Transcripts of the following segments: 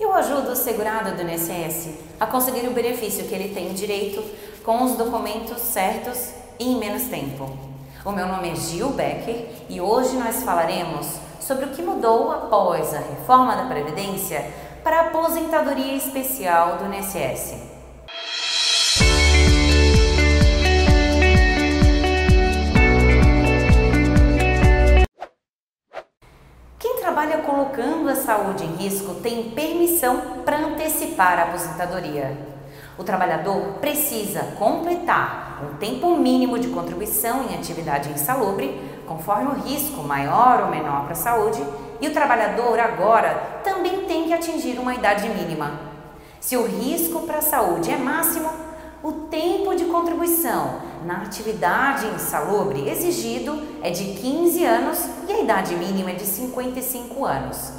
Eu ajudo o segurado do INSS a conseguir o benefício que ele tem direito com os documentos certos e em menos tempo. O meu nome é Gil Becker e hoje nós falaremos sobre o que mudou após a reforma da Previdência para a aposentadoria especial do INSS. Saúde em risco tem permissão para antecipar a aposentadoria. O trabalhador precisa completar um tempo mínimo de contribuição em atividade insalubre, conforme o risco maior ou menor para a saúde, e o trabalhador agora também tem que atingir uma idade mínima. Se o risco para a saúde é máximo, o tempo de contribuição na atividade insalubre exigido é de 15 anos e a idade mínima é de 55 anos.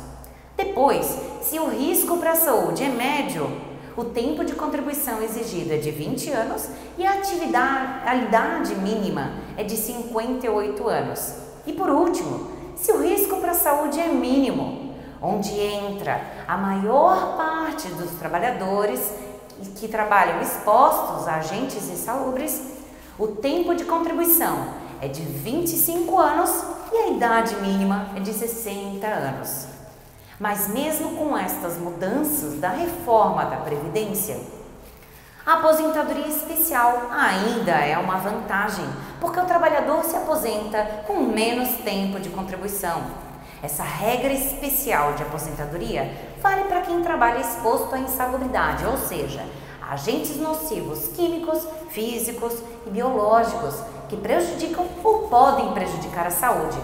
Depois, se o risco para a saúde é médio, o tempo de contribuição exigido é de 20 anos e a, atividade, a idade mínima é de 58 anos. E por último, se o risco para a saúde é mínimo, onde entra a maior parte dos trabalhadores que trabalham expostos a agentes insalubres, o tempo de contribuição é de 25 anos e a idade mínima é de 60 anos. Mas mesmo com estas mudanças da reforma da Previdência, a aposentadoria especial ainda é uma vantagem, porque o trabalhador se aposenta com menos tempo de contribuição. Essa regra especial de aposentadoria vale para quem trabalha exposto à insalubridade, ou seja, agentes nocivos químicos, físicos e biológicos que prejudicam ou podem prejudicar a saúde.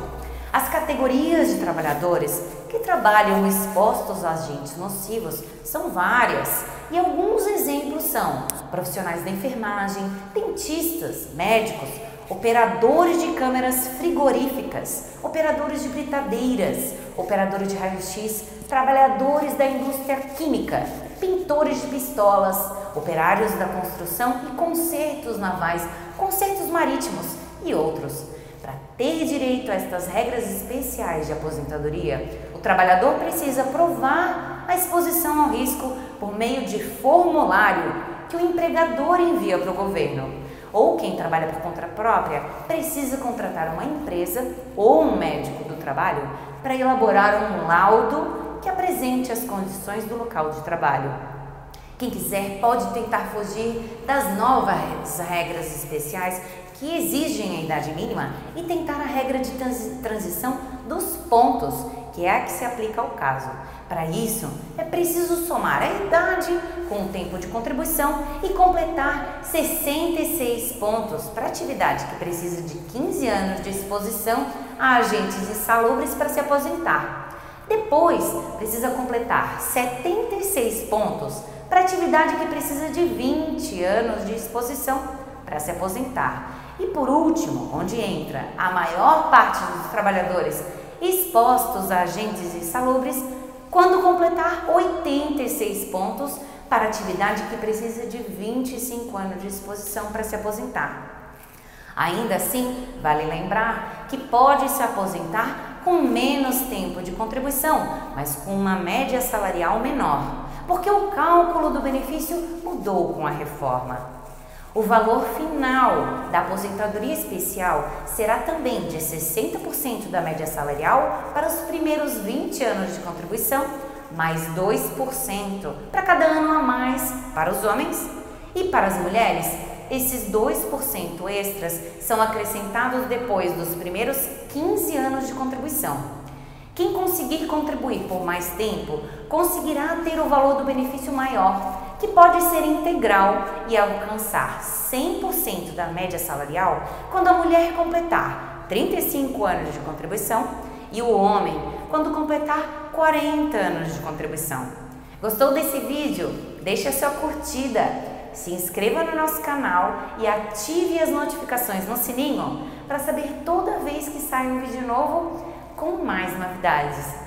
As categorias de trabalhadores que trabalham expostos a agentes nocivos são várias e alguns exemplos são profissionais da enfermagem, dentistas, médicos, operadores de câmeras frigoríficas, operadores de britadeiras, operadores de raio-x, trabalhadores da indústria química, pintores de pistolas, operários da construção e concertos navais, concertos marítimos e outros. Ter direito a estas regras especiais de aposentadoria, o trabalhador precisa provar a exposição ao risco por meio de formulário que o empregador envia para o governo ou quem trabalha por conta própria precisa contratar uma empresa ou um médico do trabalho para elaborar um laudo que apresente as condições do local de trabalho. Quem quiser pode tentar fugir das novas regras especiais que exigem a idade mínima e tentar a regra de transição dos pontos que é a que se aplica ao caso. Para isso, é preciso somar a idade com o tempo de contribuição e completar 66 pontos para atividade que precisa de 15 anos de exposição a agentes insalubres para se aposentar. Depois, precisa completar 76 pontos para atividade que precisa de 20 anos de exposição para se aposentar. E por último, onde entra a maior parte dos trabalhadores expostos a agentes insalubres quando completar 86 pontos para atividade que precisa de 25 anos de exposição para se aposentar. Ainda assim, vale lembrar que pode se aposentar com menos tempo de contribuição, mas com uma média salarial menor, porque o cálculo do benefício mudou com a reforma. O valor final da aposentadoria especial será também de 60% da média salarial para os primeiros 20 anos de contribuição, mais 2% para cada ano a mais para os homens e para as mulheres. Esses 2% extras são acrescentados depois dos primeiros 15 anos de contribuição. Quem conseguir contribuir por mais tempo conseguirá ter o valor do benefício maior que pode ser integral e alcançar 100% da média salarial quando a mulher completar 35 anos de contribuição e o homem quando completar 40 anos de contribuição. Gostou desse vídeo? Deixe a sua curtida, se inscreva no nosso canal e ative as notificações no sininho para saber toda vez que sai um vídeo novo com mais novidades.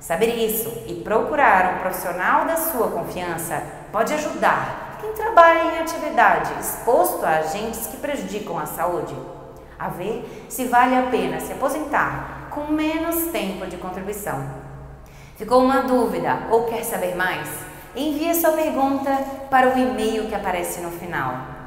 Saber isso e procurar um profissional da sua confiança pode ajudar quem trabalha em atividade exposto a agentes que prejudicam a saúde a ver se vale a pena se aposentar com menos tempo de contribuição. Ficou uma dúvida ou quer saber mais? Envie sua pergunta para o e-mail que aparece no final.